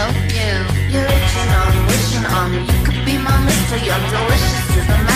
so new. You're itching on, wishing on, you could be my mister, you're delicious as a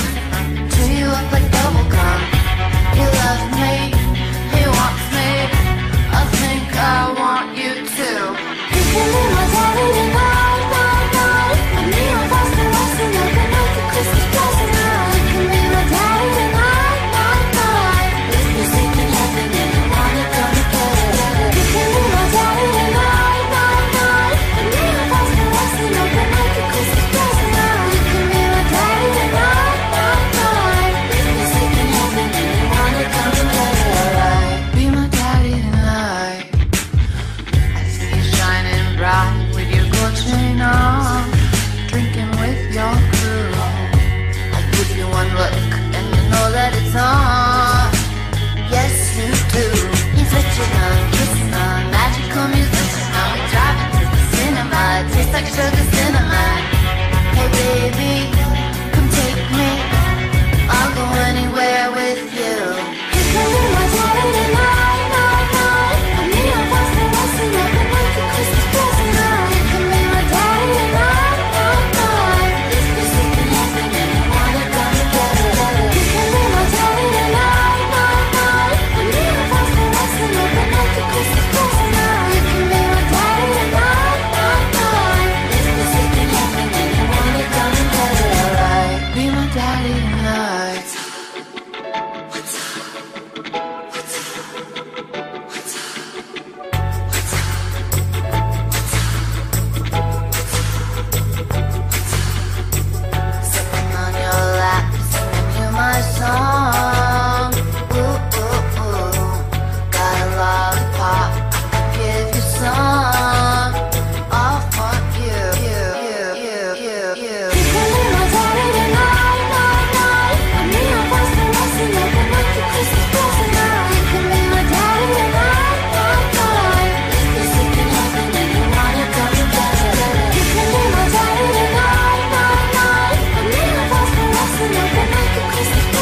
Cause